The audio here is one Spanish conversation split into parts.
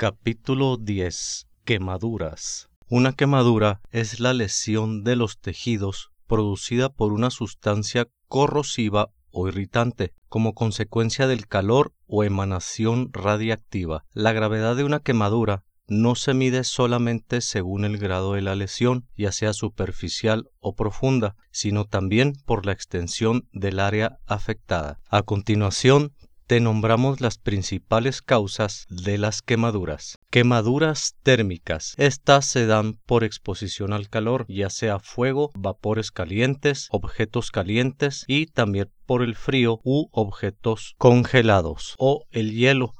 Capítulo 10. Quemaduras. Una quemadura es la lesión de los tejidos producida por una sustancia corrosiva o irritante, como consecuencia del calor o emanación radiactiva. La gravedad de una quemadura no se mide solamente según el grado de la lesión, ya sea superficial o profunda, sino también por la extensión del área afectada. A continuación, te nombramos las principales causas de las quemaduras. Quemaduras térmicas. Estas se dan por exposición al calor, ya sea fuego, vapores calientes, objetos calientes y también por el frío u objetos congelados o el hielo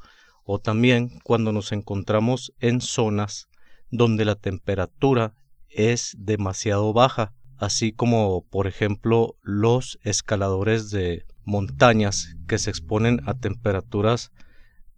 o también cuando nos encontramos en zonas donde la temperatura es demasiado baja, así como por ejemplo los escaladores de montañas que se exponen a temperaturas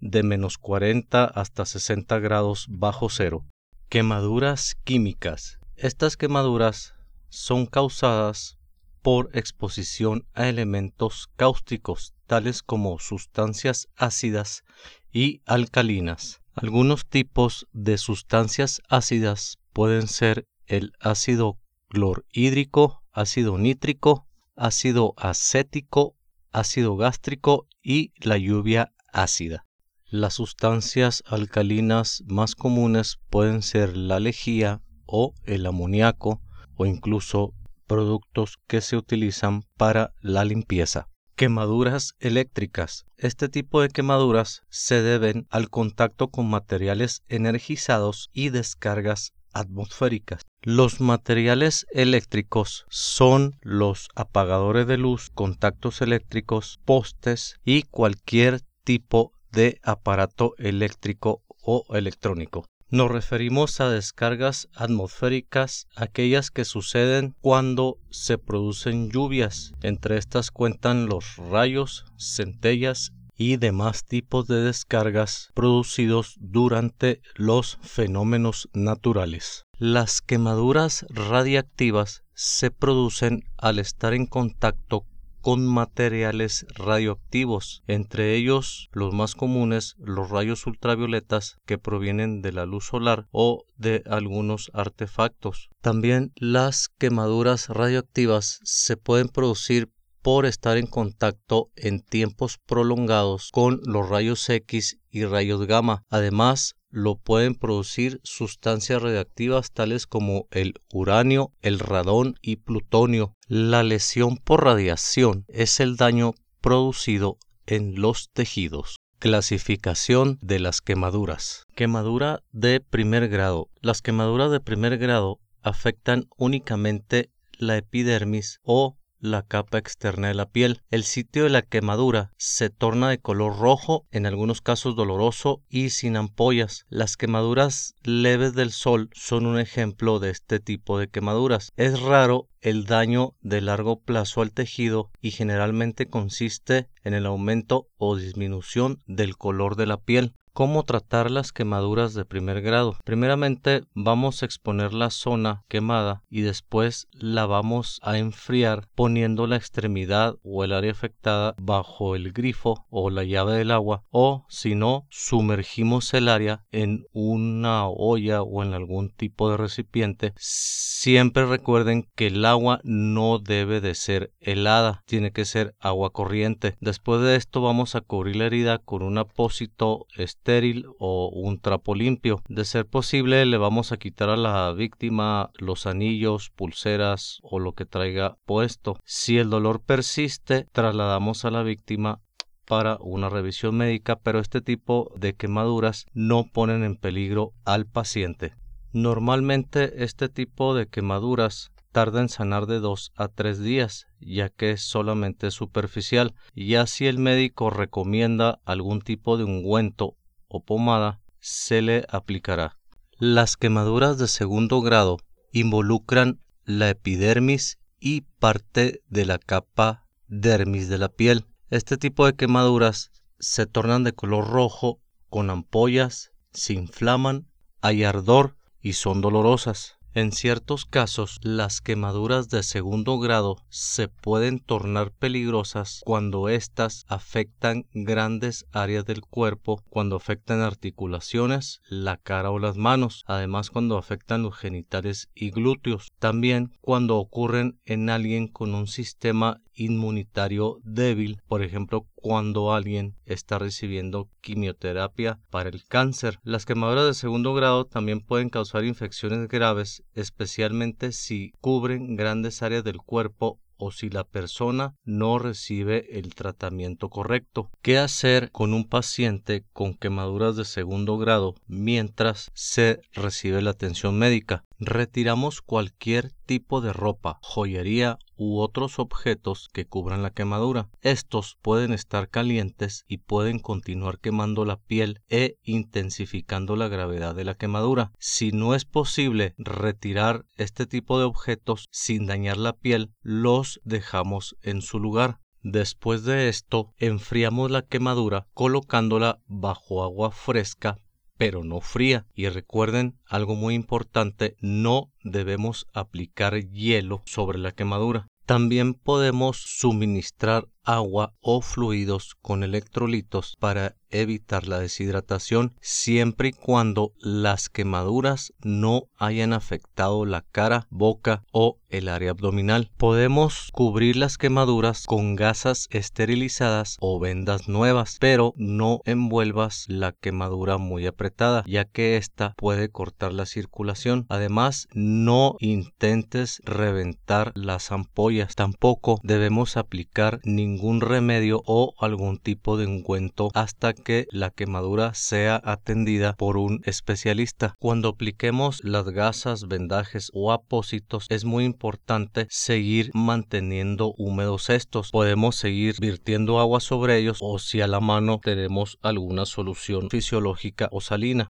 de menos 40 hasta 60 grados bajo cero. Quemaduras químicas. Estas quemaduras son causadas por exposición a elementos cáusticos tales como sustancias ácidas y alcalinas. Algunos tipos de sustancias ácidas pueden ser el ácido clorhídrico, ácido nítrico, ácido acético, ácido gástrico y la lluvia ácida. Las sustancias alcalinas más comunes pueden ser la lejía o el amoníaco o incluso productos que se utilizan para la limpieza. Quemaduras eléctricas. Este tipo de quemaduras se deben al contacto con materiales energizados y descargas atmosféricas. Los materiales eléctricos son los apagadores de luz, contactos eléctricos, postes y cualquier tipo de aparato eléctrico o electrónico. Nos referimos a descargas atmosféricas, aquellas que suceden cuando se producen lluvias. Entre estas cuentan los rayos, centellas y demás tipos de descargas producidos durante los fenómenos naturales. Las quemaduras radiactivas se producen al estar en contacto con materiales radioactivos, entre ellos los más comunes los rayos ultravioletas que provienen de la luz solar o de algunos artefactos. También las quemaduras radioactivas se pueden producir por estar en contacto en tiempos prolongados con los rayos X y rayos gamma. Además, lo pueden producir sustancias radiactivas tales como el uranio, el radón y plutonio. La lesión por radiación es el daño producido en los tejidos. Clasificación de las quemaduras. Quemadura de primer grado. Las quemaduras de primer grado afectan únicamente la epidermis o la capa externa de la piel. El sitio de la quemadura se torna de color rojo, en algunos casos doloroso y sin ampollas. Las quemaduras leves del sol son un ejemplo de este tipo de quemaduras. Es raro el daño de largo plazo al tejido y generalmente consiste en el aumento o disminución del color de la piel. ¿Cómo tratar las quemaduras de primer grado? Primeramente vamos a exponer la zona quemada y después la vamos a enfriar poniendo la extremidad o el área afectada bajo el grifo o la llave del agua o si no sumergimos el área en una olla o en algún tipo de recipiente. Siempre recuerden que el agua no debe de ser helada, tiene que ser agua corriente. Después de esto vamos a cubrir la herida con un apósito estéril o un trapo limpio. De ser posible, le vamos a quitar a la víctima los anillos, pulseras o lo que traiga puesto. Si el dolor persiste, trasladamos a la víctima para una revisión médica, pero este tipo de quemaduras no ponen en peligro al paciente. Normalmente este tipo de quemaduras tarda en sanar de dos a tres días, ya que es solamente superficial, y si el médico recomienda algún tipo de ungüento o pomada se le aplicará. Las quemaduras de segundo grado involucran la epidermis y parte de la capa dermis de la piel. Este tipo de quemaduras se tornan de color rojo con ampollas, se inflaman, hay ardor y son dolorosas. En ciertos casos, las quemaduras de segundo grado se pueden tornar peligrosas cuando éstas afectan grandes áreas del cuerpo, cuando afectan articulaciones, la cara o las manos, además cuando afectan los genitales y glúteos, también cuando ocurren en alguien con un sistema inmunitario débil, por ejemplo, cuando alguien está recibiendo quimioterapia para el cáncer. Las quemaduras de segundo grado también pueden causar infecciones graves, especialmente si cubren grandes áreas del cuerpo o si la persona no recibe el tratamiento correcto. ¿Qué hacer con un paciente con quemaduras de segundo grado mientras se recibe la atención médica? Retiramos cualquier tipo de ropa, joyería u otros objetos que cubran la quemadura. Estos pueden estar calientes y pueden continuar quemando la piel e intensificando la gravedad de la quemadura. Si no es posible retirar este tipo de objetos sin dañar la piel, los dejamos en su lugar. Después de esto, enfriamos la quemadura colocándola bajo agua fresca pero no fría. Y recuerden algo muy importante, no debemos aplicar hielo sobre la quemadura. También podemos suministrar agua o fluidos con electrolitos para evitar la deshidratación siempre y cuando las quemaduras no hayan afectado la cara, boca o el área abdominal. Podemos cubrir las quemaduras con gasas esterilizadas o vendas nuevas, pero no envuelvas la quemadura muy apretada, ya que esta puede cortar la circulación. Además, no intentes reventar las ampollas. Tampoco debemos aplicar ningún remedio o algún tipo de ungüento hasta que la quemadura sea atendida por un especialista. Cuando apliquemos las gasas, vendajes o apósitos es muy importante seguir manteniendo húmedos estos. Podemos seguir virtiendo agua sobre ellos o si a la mano tenemos alguna solución fisiológica o salina.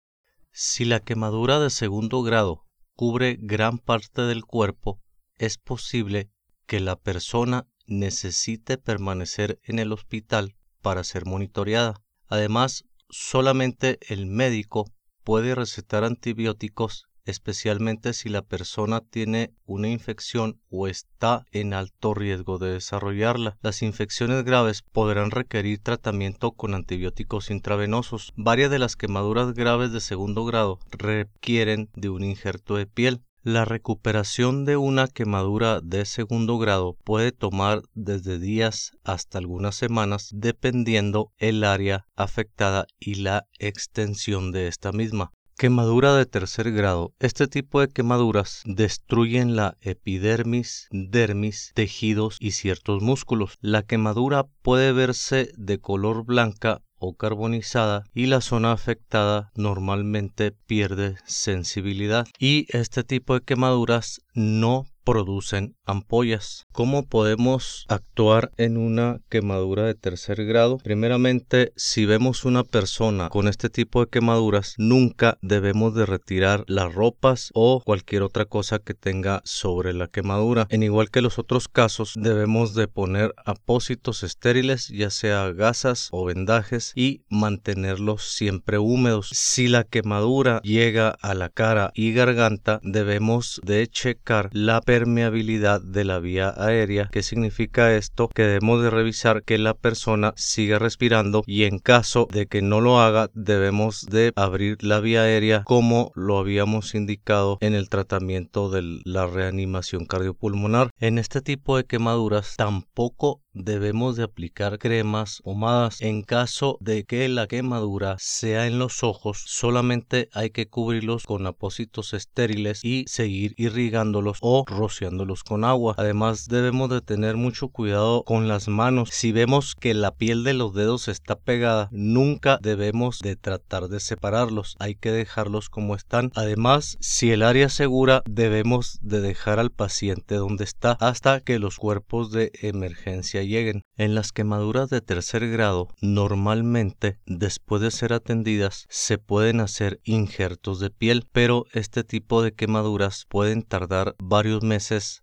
Si la quemadura de segundo grado cubre gran parte del cuerpo, es posible que la persona necesite permanecer en el hospital para ser monitoreada. Además, solamente el médico puede recetar antibióticos especialmente si la persona tiene una infección o está en alto riesgo de desarrollarla. Las infecciones graves podrán requerir tratamiento con antibióticos intravenosos. Varias de las quemaduras graves de segundo grado requieren de un injerto de piel. La recuperación de una quemadura de segundo grado puede tomar desde días hasta algunas semanas dependiendo el área afectada y la extensión de esta misma. Quemadura de tercer grado. Este tipo de quemaduras destruyen la epidermis, dermis, tejidos y ciertos músculos. La quemadura puede verse de color blanca o carbonizada y la zona afectada normalmente pierde sensibilidad. Y este tipo de quemaduras no producen ampollas. ¿Cómo podemos actuar en una quemadura de tercer grado? Primeramente, si vemos una persona con este tipo de quemaduras, nunca debemos de retirar las ropas o cualquier otra cosa que tenga sobre la quemadura. En igual que los otros casos, debemos de poner apósitos estériles, ya sea gasas o vendajes, y mantenerlos siempre húmedos. Si la quemadura llega a la cara y garganta, debemos de checar la permeabilidad de la vía aérea. ¿Qué significa esto? Que debemos de revisar que la persona siga respirando y en caso de que no lo haga debemos de abrir la vía aérea como lo habíamos indicado en el tratamiento de la reanimación cardiopulmonar. En este tipo de quemaduras tampoco debemos de aplicar cremas o más en caso de que la quemadura sea en los ojos solamente hay que cubrirlos con apósitos estériles y seguir irrigándolos o rociándolos con agua. Además debemos de tener mucho cuidado con las manos. Si vemos que la piel de los dedos está pegada nunca debemos de tratar de separarlos. Hay que dejarlos como están. Además si el área es segura debemos de dejar al paciente donde está hasta que los cuerpos de emergencia lleguen. En las quemaduras de tercer grado, normalmente, después de ser atendidas, se pueden hacer injertos de piel, pero este tipo de quemaduras pueden tardar varios meses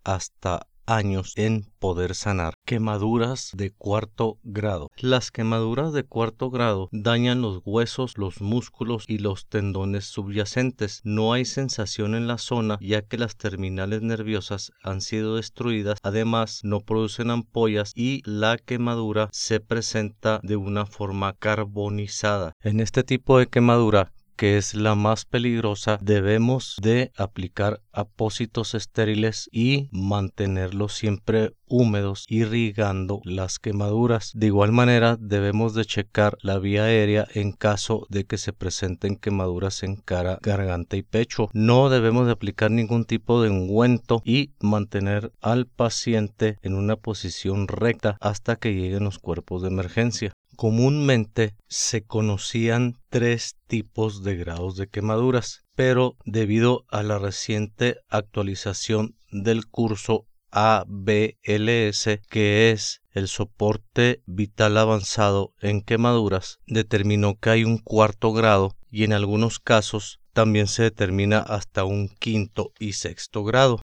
hasta años en poder sanar. Quemaduras de cuarto grado. Las quemaduras de cuarto grado dañan los huesos, los músculos y los tendones subyacentes. No hay sensación en la zona ya que las terminales nerviosas han sido destruidas. Además, no producen ampollas y la quemadura se presenta de una forma carbonizada. En este tipo de quemadura que es la más peligrosa, debemos de aplicar apósitos estériles y mantenerlos siempre húmedos, irrigando las quemaduras. De igual manera, debemos de checar la vía aérea en caso de que se presenten quemaduras en cara, garganta y pecho. No debemos de aplicar ningún tipo de ungüento y mantener al paciente en una posición recta hasta que lleguen los cuerpos de emergencia. Comúnmente se conocían tres tipos de grados de quemaduras, pero debido a la reciente actualización del curso ABLS, que es el soporte vital avanzado en quemaduras, determinó que hay un cuarto grado y en algunos casos también se determina hasta un quinto y sexto grado.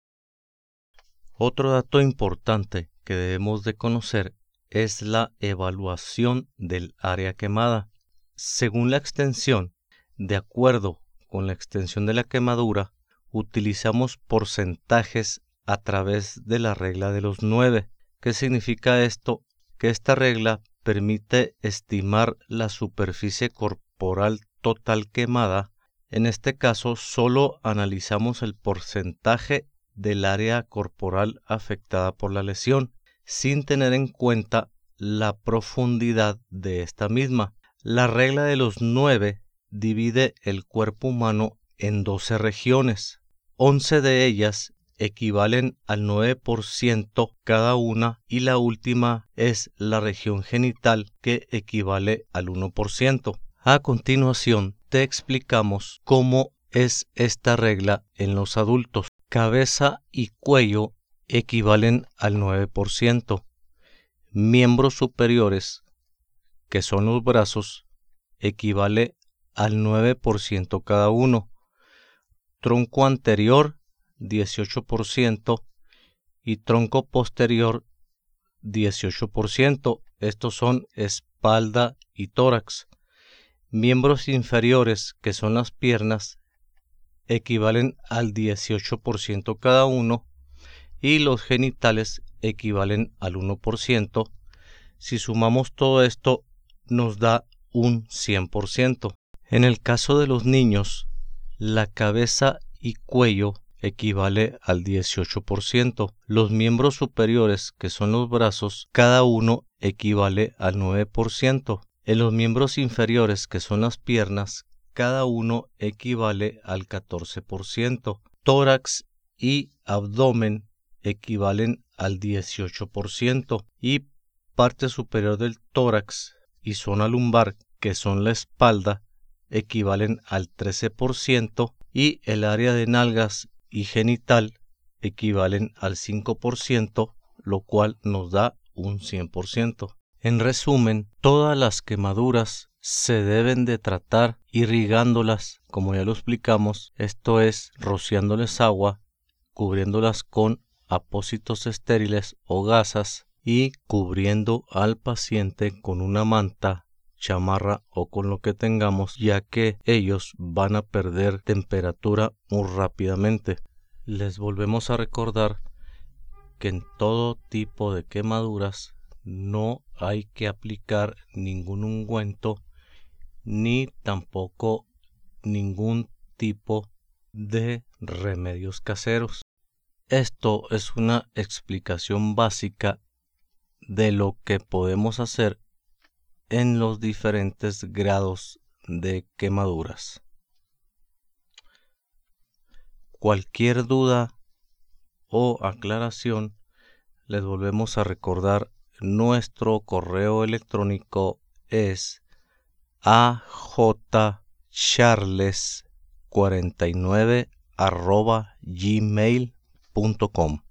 Otro dato importante que debemos de conocer es la evaluación del área quemada. Según la extensión, de acuerdo con la extensión de la quemadura, utilizamos porcentajes a través de la regla de los nueve. ¿Qué significa esto? Que esta regla permite estimar la superficie corporal total quemada. En este caso, solo analizamos el porcentaje del área corporal afectada por la lesión sin tener en cuenta la profundidad de esta misma. La regla de los nueve divide el cuerpo humano en doce regiones. Once de ellas equivalen al 9% cada una y la última es la región genital que equivale al 1%. A continuación te explicamos cómo es esta regla en los adultos. Cabeza y cuello equivalen al 9%. Miembros superiores, que son los brazos, equivale al 9% cada uno. Tronco anterior, 18%, y tronco posterior, 18%. Estos son espalda y tórax. Miembros inferiores, que son las piernas, equivalen al 18% cada uno y los genitales equivalen al 1%. Si sumamos todo esto, nos da un 100%. En el caso de los niños, la cabeza y cuello equivale al 18%. Los miembros superiores, que son los brazos, cada uno equivale al 9%. En los miembros inferiores, que son las piernas, cada uno equivale al 14%. Tórax y abdomen equivalen al 18% y parte superior del tórax y zona lumbar, que son la espalda, equivalen al 13% y el área de nalgas y genital equivalen al 5%, lo cual nos da un 100%. En resumen, todas las quemaduras se deben de tratar irrigándolas, como ya lo explicamos, esto es rociándoles agua, cubriéndolas con apósitos estériles o gasas y cubriendo al paciente con una manta, chamarra o con lo que tengamos, ya que ellos van a perder temperatura muy rápidamente. Les volvemos a recordar que en todo tipo de quemaduras no hay que aplicar ningún ungüento ni tampoco ningún tipo de remedios caseros. Esto es una explicación básica de lo que podemos hacer en los diferentes grados de quemaduras. Cualquier duda o aclaración, les volvemos a recordar nuestro correo electrónico es ajcharles49 arroba gmail.com